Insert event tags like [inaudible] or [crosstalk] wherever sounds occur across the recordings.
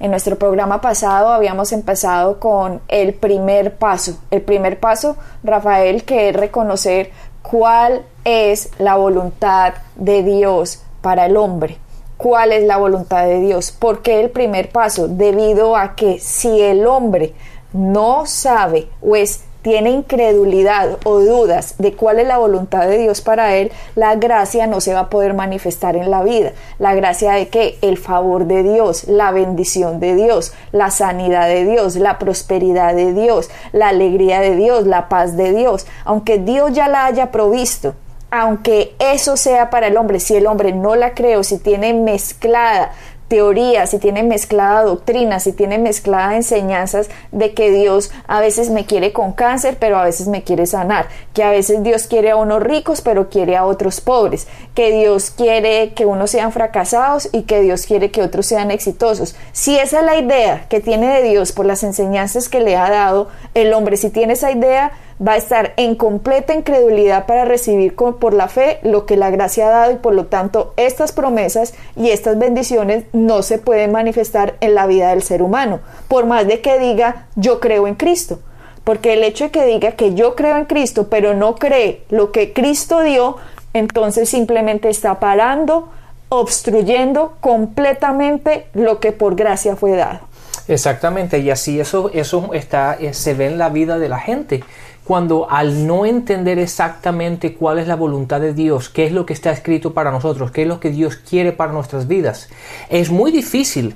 En nuestro programa pasado habíamos empezado con el primer paso. El primer paso, Rafael, que es reconocer cuál es la voluntad de Dios para el hombre. ¿Cuál es la voluntad de Dios? ¿Por qué el primer paso? Debido a que si el hombre no sabe o es tiene incredulidad o dudas de cuál es la voluntad de Dios para él, la gracia no se va a poder manifestar en la vida. La gracia de que el favor de Dios, la bendición de Dios, la sanidad de Dios, la prosperidad de Dios, la alegría de Dios, la paz de Dios, aunque Dios ya la haya provisto, aunque eso sea para el hombre, si el hombre no la cree o si tiene mezclada teoría, si tiene mezclada doctrina, si tiene mezclada enseñanzas de que Dios a veces me quiere con cáncer, pero a veces me quiere sanar, que a veces Dios quiere a unos ricos, pero quiere a otros pobres, que Dios quiere que unos sean fracasados y que Dios quiere que otros sean exitosos. Si esa es la idea que tiene de Dios por las enseñanzas que le ha dado el hombre, si tiene esa idea, va a estar en completa incredulidad para recibir por la fe lo que la gracia ha dado y por lo tanto estas promesas y estas bendiciones no se pueden manifestar en la vida del ser humano, por más de que diga yo creo en Cristo. Porque el hecho de que diga que yo creo en Cristo, pero no cree lo que Cristo dio, entonces simplemente está parando, obstruyendo completamente lo que por gracia fue dado. Exactamente, y así eso, eso está, eh, se ve en la vida de la gente cuando al no entender exactamente cuál es la voluntad de Dios, qué es lo que está escrito para nosotros, qué es lo que Dios quiere para nuestras vidas, es muy difícil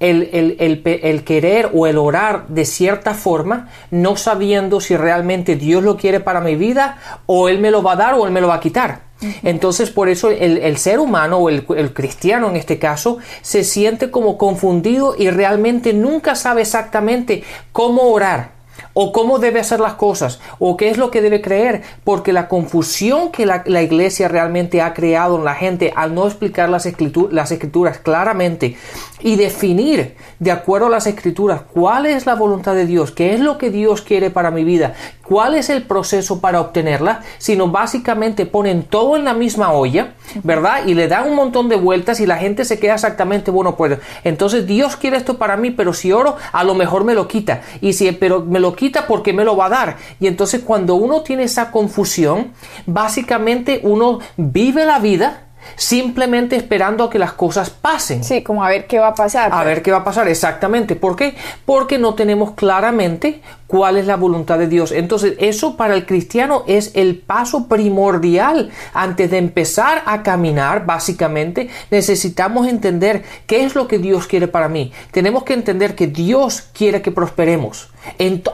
el, querer o el orar de cierta forma, no sabiendo si realmente Dios lo quiere para mi vida o Él me lo va a dar o Él me lo va a quitar. Entonces, por eso el, ser humano o el, el, cristiano en este caso se siente como confundido y realmente nunca sabe exactamente cómo orar o cómo debe hacer las cosas, o qué es lo que debe creer, porque la confusión que la, iglesia realmente ha creado en la gente al no explicar las, las escrituras claramente y definir de acuerdo a las escrituras cuál es la voluntad de Dios, qué es lo que Dios quiere para mi vida, cuál es el proceso para obtenerla, sino básicamente ponen todo en la misma olla, ¿verdad? Y le dan un montón de vueltas y la gente se queda exactamente, bueno, pues entonces Dios quiere esto para mí, pero si oro, a lo mejor me lo quita. Y si pero me lo quita, porque me lo va a dar. Y entonces cuando uno tiene esa confusión, básicamente uno vive la vida simplemente esperando a que las cosas pasen. Sí, como a ver qué va a pasar. A ver qué va a pasar, exactamente. ¿Por qué? Porque no tenemos claramente cuál es la voluntad de Dios. Entonces, eso para el cristiano es el paso primordial. Antes de empezar a caminar, básicamente, necesitamos entender qué es lo que Dios quiere para mí. Tenemos que entender que Dios quiere que prosperemos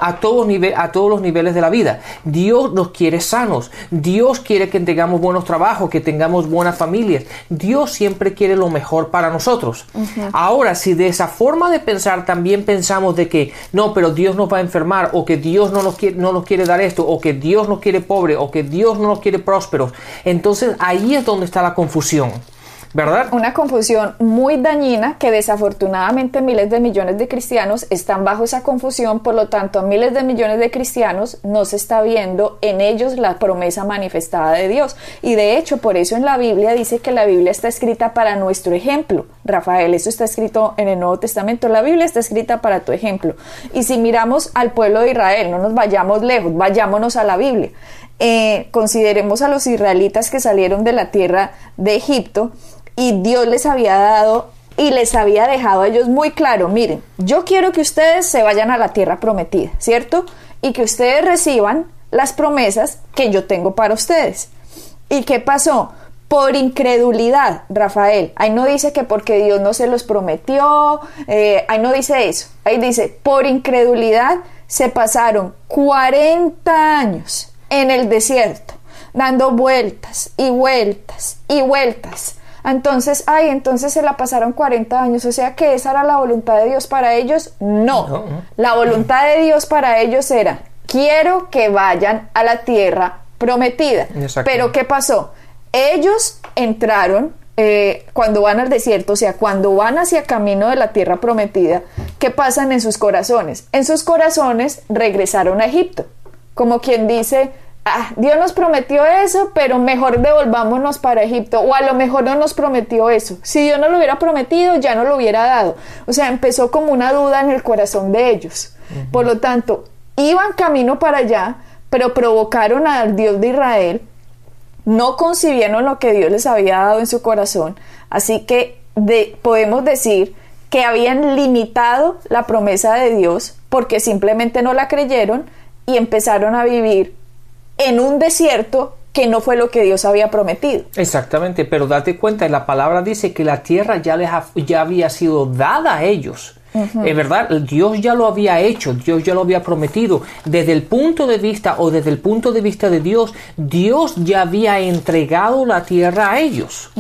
a, todos a todos los niveles de la vida. Dios nos quiere sanos. Dios quiere que tengamos buenos trabajos, que tengamos buenas familias. Dios siempre quiere lo mejor para nosotros. Ahora, si de esa forma de pensar también pensamos de que no, pero Dios nos va a enfermar, o que Dios no nos quiere, no nos quiere dar esto, o que Dios nos quiere pobre, o que Dios no nos quiere prósperos, entonces ahí es donde está la confusión. ¿Verdad? Una confusión muy dañina que desafortunadamente miles de millones de cristianos están bajo esa confusión, por lo tanto a miles de millones de cristianos no se está viendo en ellos la promesa manifestada de Dios. Y de hecho, por eso en la Biblia dice que la Biblia está escrita para nuestro ejemplo. Rafael, eso está escrito en el Nuevo Testamento, la Biblia está escrita para tu ejemplo. Y si miramos al pueblo de Israel, no nos vayamos lejos, vayámonos a la Biblia. Eh, consideremos a los israelitas que salieron de la tierra de Egipto y Dios les había dado y les había dejado a ellos muy claro, miren, yo quiero que ustedes se vayan a la tierra prometida, ¿cierto? Y que ustedes reciban las promesas que yo tengo para ustedes. ¿Y qué pasó? Por incredulidad, Rafael. Ahí no dice que porque Dios no se los prometió, eh, ahí no dice eso. Ahí dice, por incredulidad se pasaron 40 años en el desierto, dando vueltas y vueltas y vueltas entonces, ay, entonces se la pasaron 40 años, o sea que esa era la voluntad de Dios para ellos. No, la voluntad de Dios para ellos era, quiero que vayan a la tierra prometida. Pero ¿qué pasó? Ellos entraron eh, cuando van al desierto, o sea, cuando van hacia camino de la tierra prometida, ¿qué pasan en sus corazones? En sus corazones regresaron a Egipto, como quien dice, ah, Dios nos prometió eso, pero mejor devolvámonos para Egipto, o a lo mejor no nos prometió eso. Si Dios no lo hubiera prometido, ya no lo hubiera dado. O sea, empezó como una duda en el corazón de ellos. Por lo tanto, iban camino para allá, pero provocaron al Dios de Israel no concibieron lo que Dios les había dado en su corazón, así que podemos decir que habían limitado la promesa de Dios porque simplemente no la creyeron y empezaron a vivir en un desierto que no fue lo que Dios había prometido. Exactamente, pero date cuenta, la palabra dice que la tierra ya, les ya había sido dada a ellos. Es verdad, Dios ya lo había hecho, Dios ya lo había prometido. Desde el punto de vista o desde el punto de vista de Dios, Dios ya había entregado la tierra a ellos.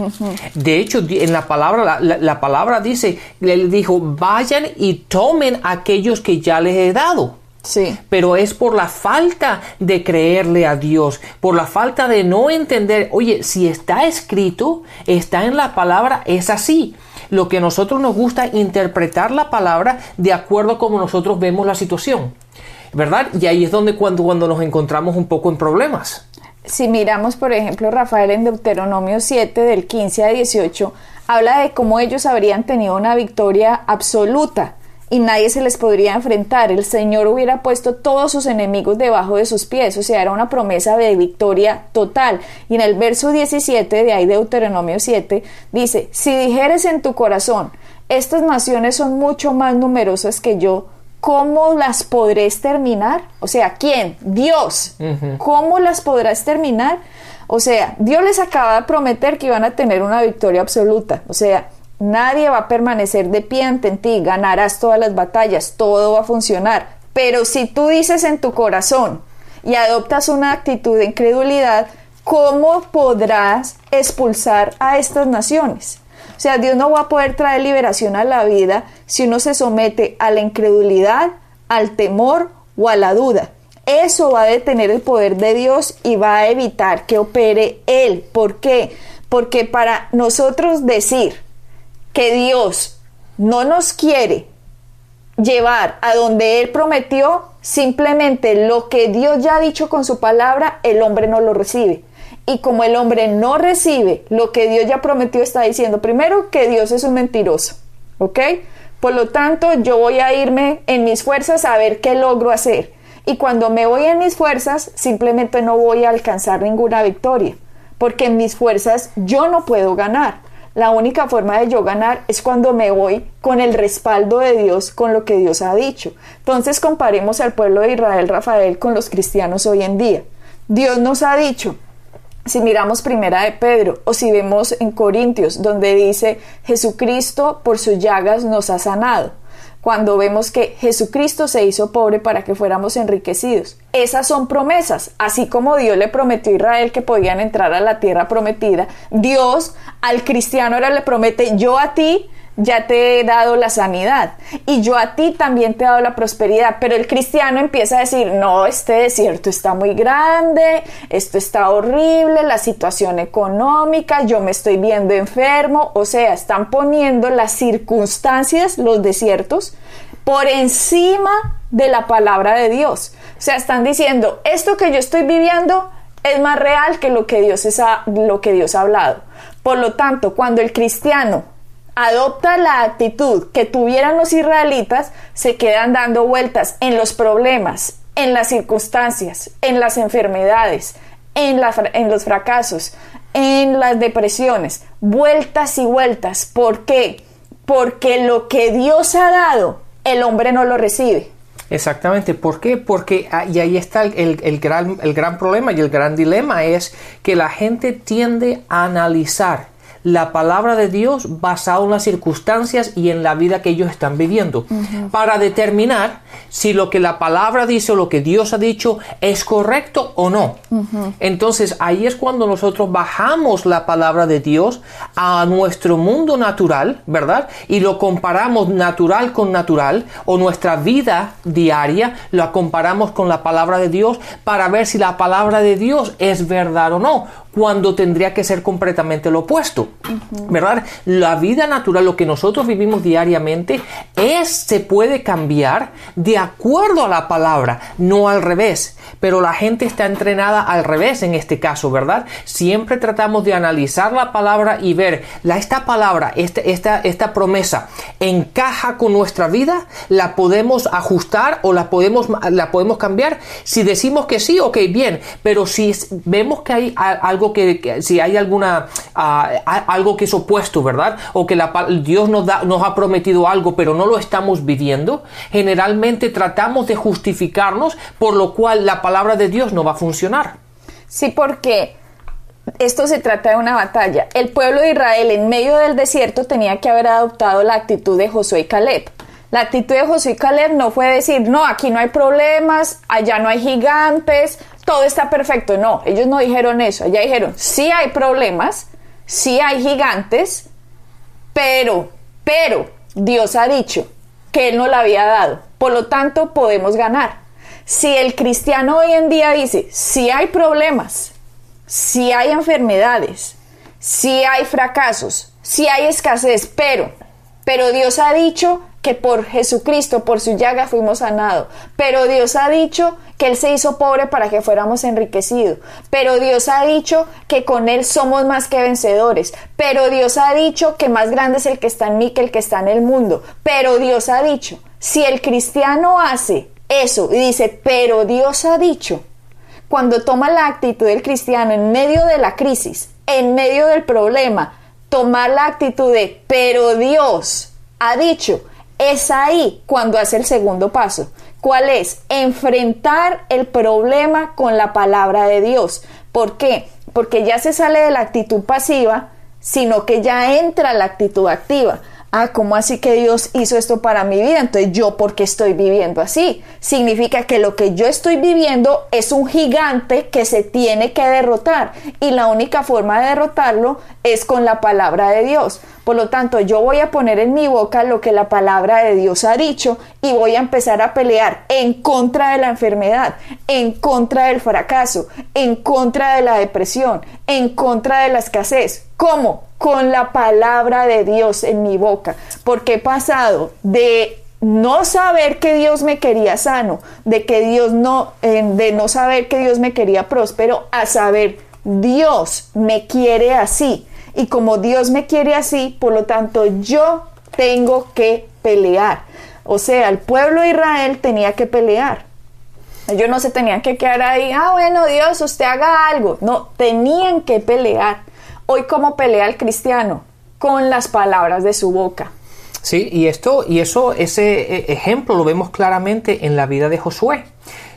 De hecho, en la palabra, la, palabra dice, le dijo, vayan y tomen aquellos que ya les he dado. Sí. Pero es por la falta de creerle a Dios, por la falta de no entender, oye, si está escrito, está en la palabra, es así lo que a nosotros nos gusta interpretar la palabra de acuerdo a como nosotros vemos la situación. ¿Verdad? Y ahí es donde cuando, cuando nos encontramos un poco en problemas. Si miramos, por ejemplo, Rafael en Deuteronomio 7, del 15 a 18, habla de cómo ellos habrían tenido una victoria absoluta y nadie se les podría enfrentar. El Señor hubiera puesto todos sus enemigos debajo de sus pies, o sea, era una promesa de victoria total. Y en el verso 17 de ahí de Deuteronomio 7 dice, si dijeres en tu corazón, estas naciones son mucho más numerosas que yo, ¿cómo las podré exterminar? O sea, ¿quién? Dios. ¿Cómo las podrás terminar? O sea, Dios les acaba de prometer que iban a tener una victoria absoluta. O sea, Nadie va a permanecer de pie ante ti, ganarás todas las batallas, todo va a funcionar. Pero si tú dices en tu corazón y adoptas una actitud de incredulidad, ¿cómo podrás expulsar a estas naciones? O sea, Dios no va a poder traer liberación a la vida si uno se somete a la incredulidad, al temor o a la duda. Eso va a detener el poder de Dios y va a evitar que opere Él. ¿Por qué? Porque para nosotros decir, que Dios no nos quiere llevar a donde Él prometió, simplemente lo que Dios ya ha dicho con su palabra, el hombre no lo recibe. Y como el hombre no recibe lo que Dios ya prometió, está diciendo primero que Dios es un mentiroso. ¿Ok? Por lo tanto, yo voy a irme en mis fuerzas a ver qué logro hacer. Y cuando me voy en mis fuerzas, simplemente no voy a alcanzar ninguna victoria. Porque en mis fuerzas yo no puedo ganar. La única forma de yo ganar es cuando me voy con el respaldo de Dios, con lo que Dios ha dicho. Entonces comparemos al pueblo de Israel, Rafael, con los cristianos hoy en día. Dios nos ha dicho, si miramos primera de Pedro o si vemos en Corintios, donde dice, Jesucristo por sus llagas nos ha sanado cuando vemos que Jesucristo se hizo pobre para que fuéramos enriquecidos. Esas son promesas, así como Dios le prometió a Israel que podían entrar a la tierra prometida, Dios al cristiano ahora le promete, yo a ti ya te he dado la sanidad y yo a ti también te he dado la prosperidad, pero el cristiano empieza a decir, no, este desierto está muy grande, esto está horrible, la situación económica, yo me estoy viendo enfermo, o sea, están poniendo las circunstancias, los desiertos, por encima de la palabra de Dios. O sea, están diciendo, esto que yo estoy viviendo es más real que lo que Dios, es lo que Dios ha hablado. Por lo tanto, cuando el cristiano adopta la actitud que tuvieran los israelitas, se quedan dando vueltas en los problemas, en las circunstancias, en las enfermedades, en, en los fracasos, en las depresiones, vueltas y vueltas. ¿Por qué? Porque lo que Dios ha dado, el hombre no lo recibe. Exactamente, ¿por qué? Porque ah, y ahí está el, gran, el gran problema y el gran dilema es que la gente tiende a analizar la palabra de Dios basado en las circunstancias y en la vida que ellos están viviendo, para determinar si lo que la palabra dice o lo que Dios ha dicho es correcto o no. Entonces ahí es cuando nosotros bajamos la palabra de Dios a nuestro mundo natural, ¿verdad? Y lo comparamos natural con natural o nuestra vida diaria, lo comparamos con la palabra de Dios para ver si la palabra de Dios es verdad o no cuando tendría que ser completamente lo opuesto, ¿verdad? La vida natural, lo que nosotros vivimos diariamente, es, se puede cambiar de acuerdo a la palabra, no al revés. Pero la gente está entrenada al revés en este caso, ¿verdad? Siempre tratamos de analizar la palabra y ver, la, esta palabra, esta, esta, esta promesa, encaja con nuestra vida, la podemos ajustar o la podemos, la podemos cambiar. Si decimos que sí, ok, bien, pero si vemos que hay algo que, si hay alguna, ah, algo que es opuesto, ¿verdad? O que Dios nos, da, nos ha prometido algo, pero no lo estamos viviendo, generalmente tratamos de justificarnos, por lo cual la palabra de Dios no va a funcionar. Sí, porque esto se trata de una batalla. El pueblo de Israel en medio del desierto tenía que haber adoptado la actitud de Josué y Caleb. La actitud de Josué y Caleb no fue decir, no, aquí no hay problemas, allá no hay gigantes, todo está perfecto. No, ellos no dijeron eso. Ellos dijeron, sí hay problemas, sí hay gigantes, pero, pero Dios ha dicho que Él no la había dado. Por lo tanto, podemos ganar. Si el cristiano hoy en día dice, sí hay problemas, sí hay enfermedades, sí hay fracasos, sí hay escasez, pero, pero Dios ha dicho que por Jesucristo, por su llaga fuimos sanados. Pero Dios ha dicho que Él se hizo pobre para que fuéramos enriquecidos. Pero Dios ha dicho que con Él somos más que vencedores. Pero Dios ha dicho que más grande es el que está en mí que el que está en el mundo. Pero Dios ha dicho, si el cristiano hace eso y dice, pero Dios ha dicho, cuando toma la actitud del cristiano en medio de la crisis, en medio del problema, tomar la actitud de, pero Dios ha dicho, es ahí cuando hace el segundo paso. ¿Cuál es? Enfrentar el problema con la palabra de Dios. ¿Por qué? Porque ya se sale de la actitud pasiva, sino que ya entra la actitud activa ah, ¿cómo así que Dios hizo esto para mi vida? Entonces yo, ¿por qué estoy viviendo así? Significa que lo que yo estoy viviendo es un gigante que se tiene que derrotar y la única forma de derrotarlo es con la palabra de Dios. Por lo tanto, yo voy a poner en mi boca lo que la palabra de Dios ha dicho y voy a empezar a pelear en contra de la enfermedad, en contra del fracaso, en contra de la depresión, en contra de la escasez. ¿Cómo? Con la palabra de Dios en mi boca. Porque he pasado de no saber que Dios me quería sano, de que Dios no, de no saber que Dios me quería próspero, a saber Dios me quiere así y como Dios me quiere así, por lo tanto yo tengo que pelear. O sea, el pueblo de Israel tenía que pelear. Ellos no se tenían que quedar ahí, ah, bueno, Dios, usted haga algo. No, tenían que pelear. Hoy, ¿cómo pelea el cristiano? Con las palabras de su boca. Sí, y esto, y eso, ese eh, ejemplo lo vemos claramente en la vida de Josué.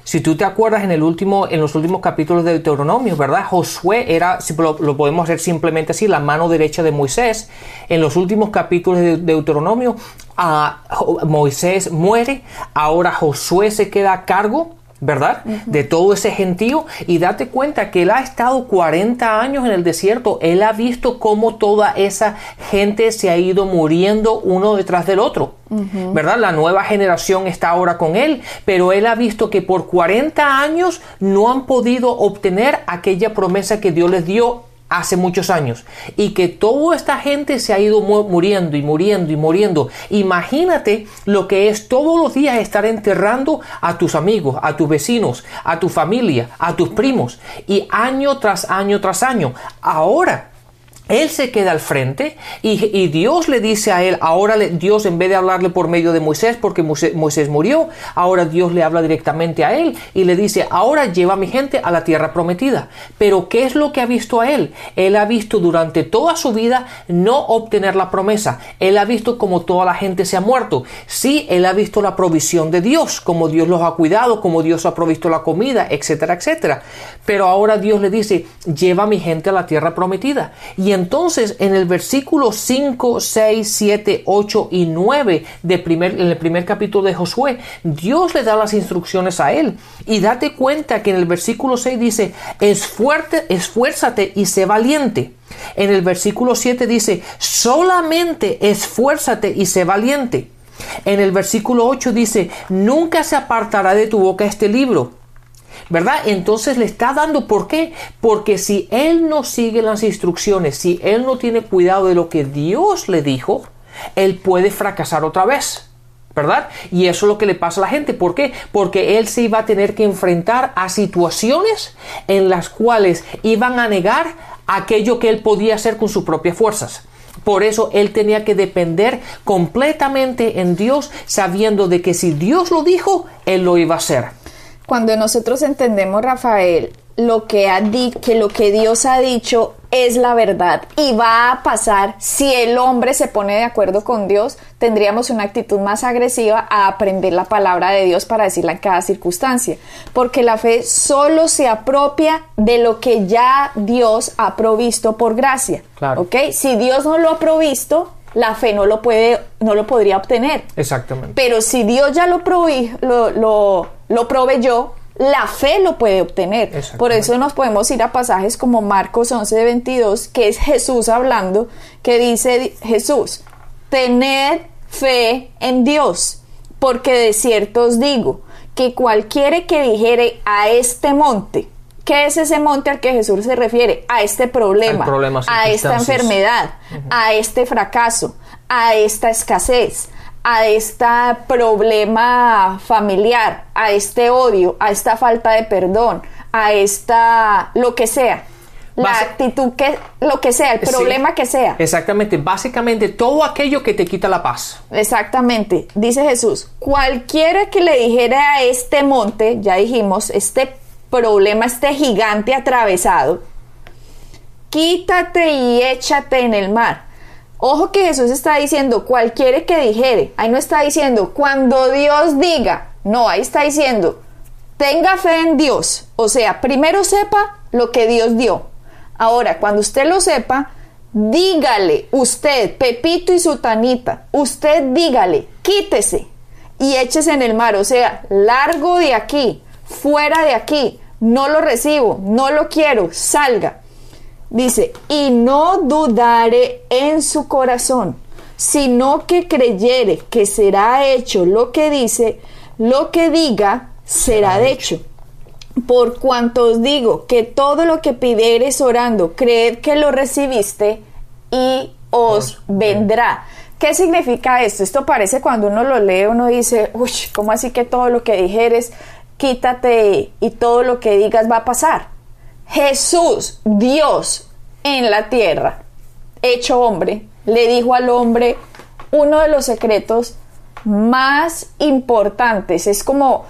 Si tú te acuerdas en, el último, en los últimos capítulos de Deuteronomio, ¿verdad? Josué era, si lo, podemos hacer simplemente así, la mano derecha de Moisés. En los últimos capítulos de Deuteronomio, a, Moisés muere, ahora Josué se queda a cargo ¿verdad? De todo ese gentío. Y date cuenta que él ha estado 40 años en el desierto, él ha visto cómo toda esa gente se ha ido muriendo uno detrás del otro, ¿verdad? La nueva generación está ahora con él, pero él ha visto que por 40 años no han podido obtener aquella promesa que Dios les dio hace muchos años y que toda esta gente se ha ido muriendo y muriendo y muriendo. Imagínate lo que es todos los días estar enterrando a tus amigos, a tus vecinos, a tu familia, a tus primos y año tras año tras año. Ahora él se queda al frente y, Dios le dice a él, ahora Dios en vez de hablarle por medio de Moisés, porque Moisés, murió, ahora Dios le habla directamente a él y le dice, ahora lleva a mi gente a la tierra prometida. Pero ¿qué es lo que ha visto a él? Él ha visto durante toda su vida no obtener la promesa. Él ha visto como toda la gente se ha muerto. Sí, él ha visto la provisión de Dios, como Dios los ha cuidado, como Dios ha provisto la comida, etcétera, etcétera. Pero ahora Dios le dice, lleva a mi gente a la tierra prometida. Y entonces en el versículo 5, 6, 7, 8 y 9 de primer, en el primer capítulo de Josué, Dios le da las instrucciones a él. Y date cuenta que en el versículo 6 dice, fuerte esfuérzate y sé valiente. En el versículo 7 dice, solamente esfuérzate y sé valiente. En el versículo 8 dice, nunca se apartará de tu boca este libro. ¿Verdad? Entonces le está dando, ¿por qué? Porque si él no sigue las instrucciones, si él no tiene cuidado de lo que Dios le dijo, él puede fracasar otra vez. ¿verdad? Y eso es lo que le pasa a la gente. ¿Por qué? Porque él se iba a tener que enfrentar a situaciones en las cuales iban a negar aquello que él podía hacer con sus propias fuerzas. Por eso él tenía que depender completamente en Dios, sabiendo de que si Dios lo dijo, él lo iba a hacer. Cuando nosotros entendemos, Rafael, lo que, ha que lo que Dios ha dicho es la verdad y va a pasar si el hombre se pone de acuerdo con Dios, tendríamos una actitud más agresiva a aprender la palabra de Dios para decirla en cada circunstancia, porque la fe solo se apropia de lo que ya Dios ha provisto por gracia. Claro. Si Dios no lo ha provisto, la fe no lo puede, no lo podría obtener. Exactamente. Pero si Dios ya lo, lo, lo, lo proveyó, la fe lo puede obtener. Por eso nos podemos ir a pasajes como Marcos 11 de 22, que es Jesús hablando, que dice Jesús, tened fe en Dios, porque de cierto os digo, que cualquiera que dijere a este monte, ¿qué es ese monte al que Jesús se refiere? A este problema, a esta enfermedad, a este fracaso, a esta escasez, a este problema familiar, a este odio, a esta falta de perdón, a esta lo que sea. La actitud que, lo que sea, el problema que sea. Exactamente, básicamente todo aquello que te quita la paz. Exactamente, dice Jesús, cualquiera que le dijera a este monte, ya dijimos, este problema, este gigante atravesado, quítate y échate en el mar Ojo que Jesús está diciendo cualquiera que dijere. Ahí no está diciendo cuando Dios diga. No, ahí está diciendo tenga fe en Dios. O sea, primero sepa lo que Dios dio. Ahora, cuando usted lo sepa, dígale usted, Pepito y Sutanita, usted dígale, quítese y échese en el mar. O sea, largo de aquí, fuera de aquí. No lo recibo, no lo quiero, salga. Dice, y no dudare en su corazón, sino que creyere que será hecho lo que dice, lo que diga será hecho. Por cuanto os digo que todo lo que pidieres orando, creed que lo recibiste y os vendrá. ¿Qué significa esto? Esto parece cuando uno lo lee, uno dice, uy, ¿cómo así que todo lo que dijeres, quítate y todo lo que digas va a pasar? Jesús, Dios en la tierra, hecho hombre, le dijo al hombre uno de los secretos más importantes. Es como,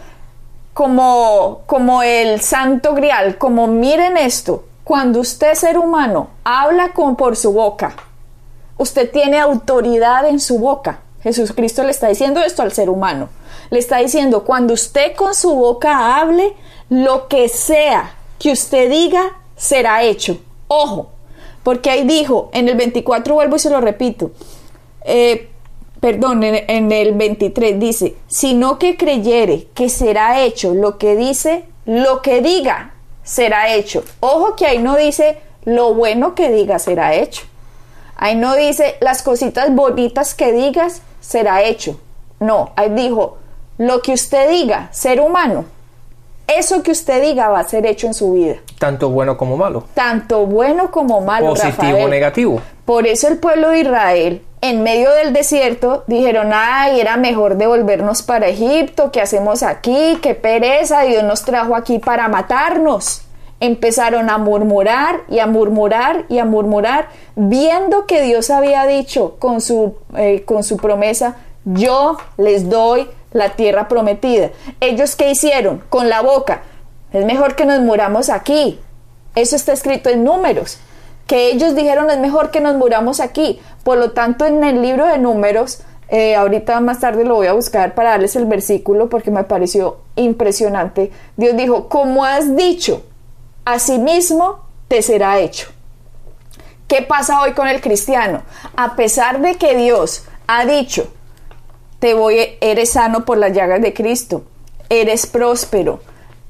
como, como el santo grial, como miren esto, cuando usted ser humano habla con por su boca, usted tiene autoridad en su boca. Jesucristo le está diciendo esto al ser humano. Le está diciendo, cuando usted con su boca hable, lo que sea que usted diga será hecho. Ojo, porque ahí dijo, en el 24 vuelvo y se lo repito, eh, perdón, en, el 23 dice, sino que creyere que será hecho lo que dice, lo que diga será hecho. Ojo que ahí no dice lo bueno que diga será hecho. Ahí no dice las cositas bonitas que digas será hecho. No, ahí dijo lo que usted diga, ser humano, eso que usted diga va a ser hecho en su vida. Tanto bueno como malo. Tanto bueno como malo. Positivo o negativo. Por eso el pueblo de Israel, en medio del desierto, dijeron, ay, era mejor devolvernos para Egipto, ¿qué hacemos aquí? Qué pereza, Dios nos trajo aquí para matarnos. Empezaron a murmurar y a murmurar y a murmurar, viendo que Dios había dicho con su, eh, con su promesa, yo les doy la tierra prometida. ¿Ellos qué hicieron? Con la boca. Es mejor que nos muramos aquí. Eso está escrito en números. Que ellos dijeron es mejor que nos muramos aquí. Por lo tanto, en el libro de números, eh, ahorita más tarde lo voy a buscar para darles el versículo porque me pareció impresionante. Dios dijo, como has dicho, asimismo te será hecho. ¿Qué pasa hoy con el cristiano? A pesar de que Dios ha dicho, eres sano por las llagas de Cristo, eres próspero,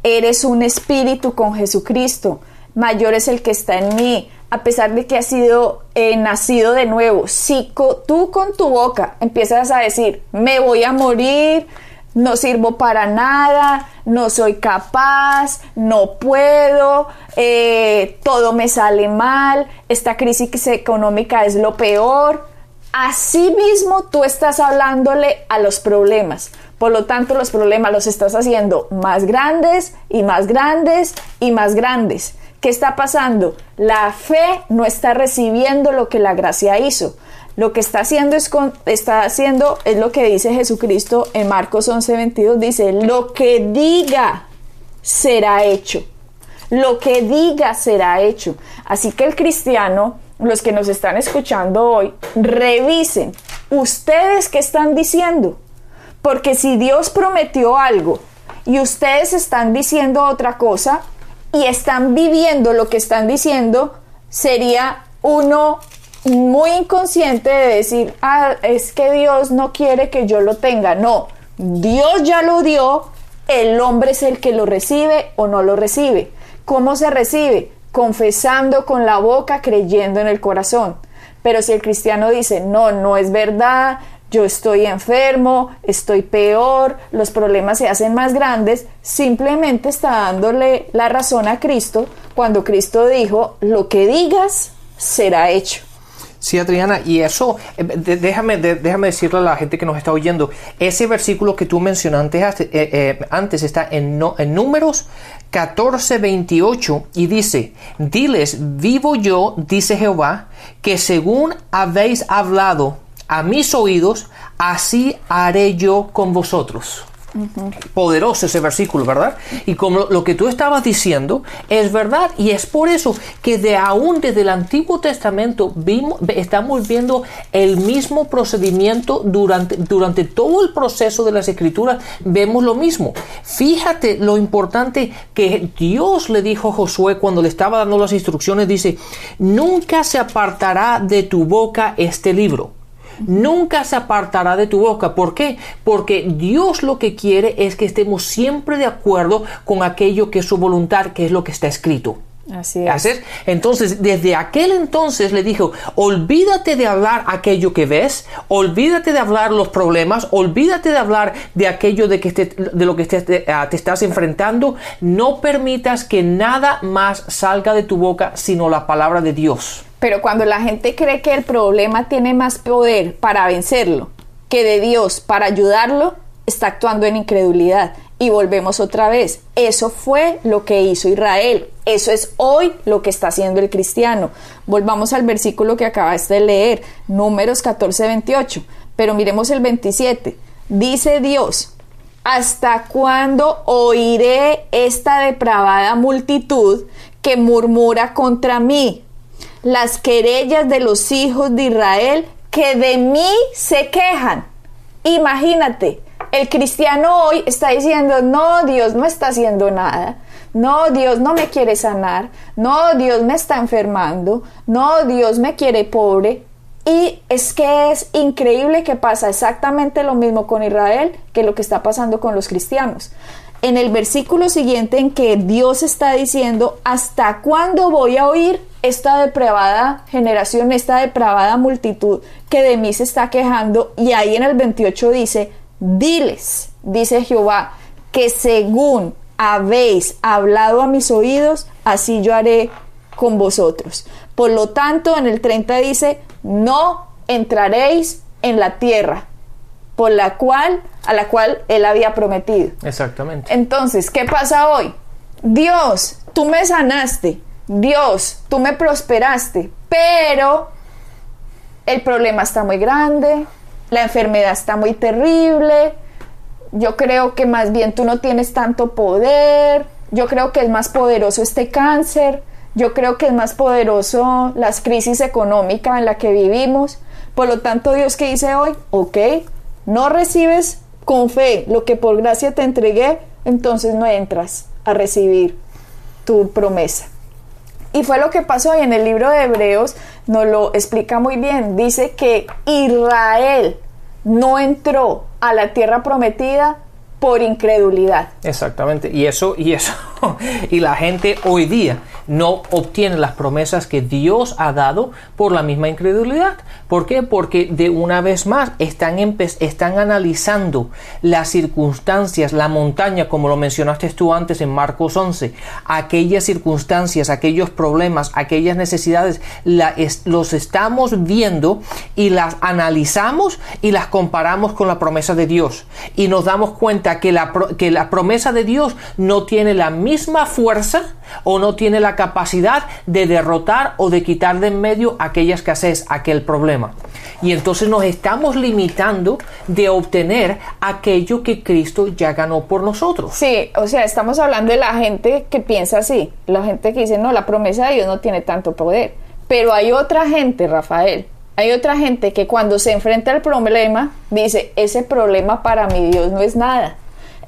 eres un espíritu con Jesucristo, mayor es el que está en mí, a pesar de que has sido eh, nacido de nuevo, si tú con tu boca empiezas a decir, me voy a morir, no sirvo para nada, no soy capaz, no puedo, eh, todo me sale mal, esta crisis económica es lo peor. Así mismo tú estás hablándole a los problemas. Por lo tanto, los problemas los estás haciendo más grandes y más grandes y más grandes. ¿Qué está pasando? La fe no está recibiendo lo que la gracia hizo. Lo que está haciendo es, está haciendo es lo que dice Jesucristo en Marcos 11:22. Dice, lo que diga será hecho. Lo que diga será hecho. Así que el cristiano, los que nos están escuchando hoy, revisen ustedes qué están diciendo. Porque si Dios prometió algo y ustedes están diciendo otra cosa y están viviendo lo que están diciendo, sería uno muy inconsciente de decir, ah, es que Dios no quiere que yo lo tenga. No, Dios ya lo dio, el hombre es el que lo recibe o no lo recibe. ¿Cómo se recibe? Confesando con la boca, creyendo en el corazón. Pero si el cristiano dice, no, no es verdad, yo estoy enfermo, estoy peor, los problemas se hacen más grandes, simplemente está dándole la razón a Cristo cuando Cristo dijo, lo que digas será hecho. Sí, Adriana, y eso, eh, déjame, déjame decirle a la gente que nos está oyendo, ese versículo que tú mencionaste antes, eh, eh, antes está en, en números 14, 28 y dice, diles, vivo yo, dice Jehová, que según habéis hablado a mis oídos, así haré yo con vosotros. Poderoso ese versículo, ¿verdad? Y como lo que tú estabas diciendo es verdad y es por eso que de aún desde el Antiguo Testamento estamos viendo el mismo procedimiento durante, durante todo el proceso de las escrituras, vemos lo mismo. Fíjate lo importante que Dios le dijo a Josué cuando le estaba dando las instrucciones, dice, nunca se apartará de tu boca este libro nunca se apartará de tu boca. ¿Por qué? Porque Dios lo que quiere es que estemos siempre de acuerdo con aquello que es su voluntad, que es lo que está escrito. Así es. Entonces, desde aquel entonces le dijo, olvídate de hablar aquello que ves, olvídate de hablar los problemas, olvídate de hablar de aquello de, que de lo que te, ah, te estás enfrentando, no permitas que nada más salga de tu boca sino la palabra de Dios. Pero cuando la gente cree que el problema tiene más poder para vencerlo que de Dios para ayudarlo, está actuando en incredulidad. Y volvemos otra vez. Eso fue lo que hizo Israel. Eso es hoy lo que está haciendo el cristiano. Volvamos al versículo que acabaste de leer, números 14, 28. Pero miremos el 27. Dice Dios, ¿hasta cuándo oiré esta depravada multitud que murmura contra mí? Las querellas de los hijos de Israel que de mí se quejan. Imagínate, el cristiano hoy está diciendo, no, Dios no está haciendo nada. No, Dios no me quiere sanar. No, Dios me está enfermando. No, Dios me quiere pobre. Y es que es increíble que pasa exactamente lo mismo con Israel que lo que está pasando con los cristianos en el versículo siguiente en que Dios está diciendo, ¿hasta cuándo voy a oír esta depravada generación, esta depravada multitud que de mí se está quejando? Y ahí en el 28 dice, diles, dice Jehová, que según habéis hablado a mis oídos, así yo haré con vosotros. Por lo tanto, en el 30 dice, no entraréis en la tierra por la cual, a la cual él había prometido. Exactamente. Entonces, ¿qué pasa hoy? Dios, tú me sanaste, Dios, tú me prosperaste, pero el problema está muy grande, la enfermedad está muy terrible, yo creo que más bien tú no tienes tanto poder, yo creo que es más poderoso este cáncer, yo creo que es más poderoso las crisis económicas en la que vivimos. Por lo tanto, Dios que dice hoy, ok, no recibes con fe lo que por gracia te entregué, entonces no entras a recibir tu promesa. Y fue lo que pasó y en el libro de Hebreos nos lo explica muy bien. Dice que Israel no entró a la tierra prometida por incredulidad. Exactamente. Y eso, y eso, [laughs] y la gente hoy día no obtiene las promesas que Dios ha dado por la misma incredulidad. ¿Por qué? Porque de una vez más están, están analizando las circunstancias, la montaña, como lo mencionaste tú antes en Marcos 11, aquellas circunstancias, aquellos problemas, aquellas necesidades, los estamos viendo y las analizamos y las comparamos con la promesa de Dios. Y nos damos cuenta que la, que la promesa de Dios no tiene la misma fuerza o no tiene la capacidad de derrotar o de quitar de en medio aquella escasez, aquel problema. Y entonces nos estamos limitando de obtener aquello que Cristo ya ganó por nosotros. Sí, o sea, estamos hablando de la gente que piensa así, la gente que dice, no, la promesa de Dios no tiene tanto poder. Pero hay otra gente, Rafael, hay otra gente que cuando se enfrenta al problema dice, ese problema para mi Dios no es nada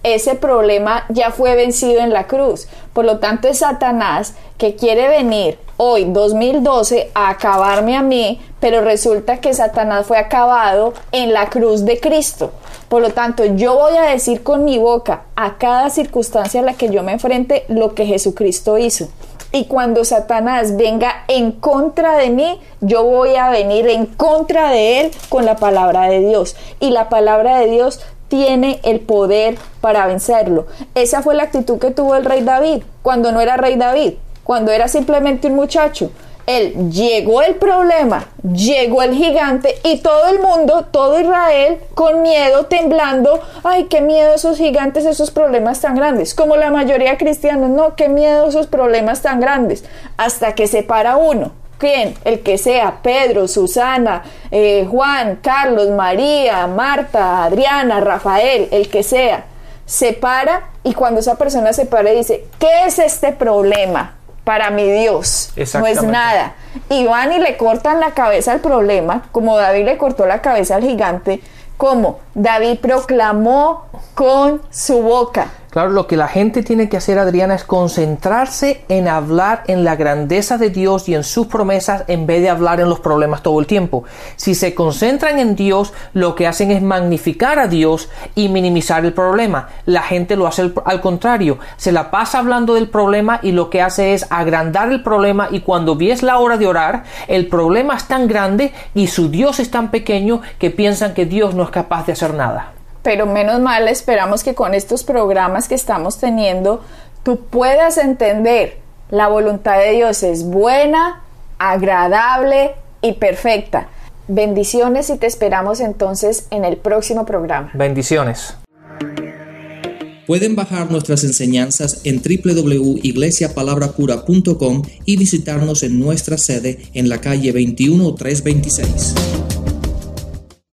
ese problema ya fue vencido en la cruz. Por lo tanto, es Satanás que quiere venir hoy, 2012, a acabarme a mí, pero resulta que Satanás fue acabado en la cruz de Cristo. Por lo tanto, yo voy a decir con mi boca a cada circunstancia a la que yo me enfrente lo que Jesucristo hizo. Y cuando Satanás venga en contra de mí, yo voy a venir en contra de él con la palabra de Dios. Y la palabra de Dios tiene el poder para vencerlo. Esa fue la actitud que tuvo el rey David cuando no era rey David, cuando era simplemente un muchacho. Él llegó el problema, llegó el gigante y todo el mundo, todo Israel, con miedo, temblando, ay, qué miedo esos gigantes, esos problemas tan grandes. Como la mayoría cristianos, no, qué miedo esos problemas tan grandes. Hasta que se para uno ¿Quién? El que sea, Pedro, Susana, eh, Juan, Carlos, María, Marta, Adriana, Rafael, el que sea, se para y cuando esa persona se para y dice, ¿qué es este problema? Para mi Dios, no es nada. Y van y le cortan la cabeza al problema, como David le cortó la cabeza al gigante, como David proclamó con su boca. Claro, lo que la gente tiene que hacer, Adriana, es concentrarse en hablar en la grandeza de Dios y en sus promesas en vez de hablar en los problemas todo el tiempo. Si se concentran en Dios, lo que hacen es magnificar a Dios y minimizar el problema. La gente lo hace al contrario, se la pasa hablando del problema y lo que hace es agrandar el problema y cuando vies la hora de orar, el problema es tan grande y su Dios es tan pequeño que piensan que Dios no es capaz de hacer nada pero menos mal esperamos que con estos programas que estamos teniendo tú puedas entender la voluntad de Dios es buena, agradable y perfecta. Bendiciones y te esperamos entonces en el próximo programa. Bendiciones. Pueden bajar nuestras enseñanzas en www.iglesiapalabracura.com y visitarnos en nuestra sede en la calle 21326.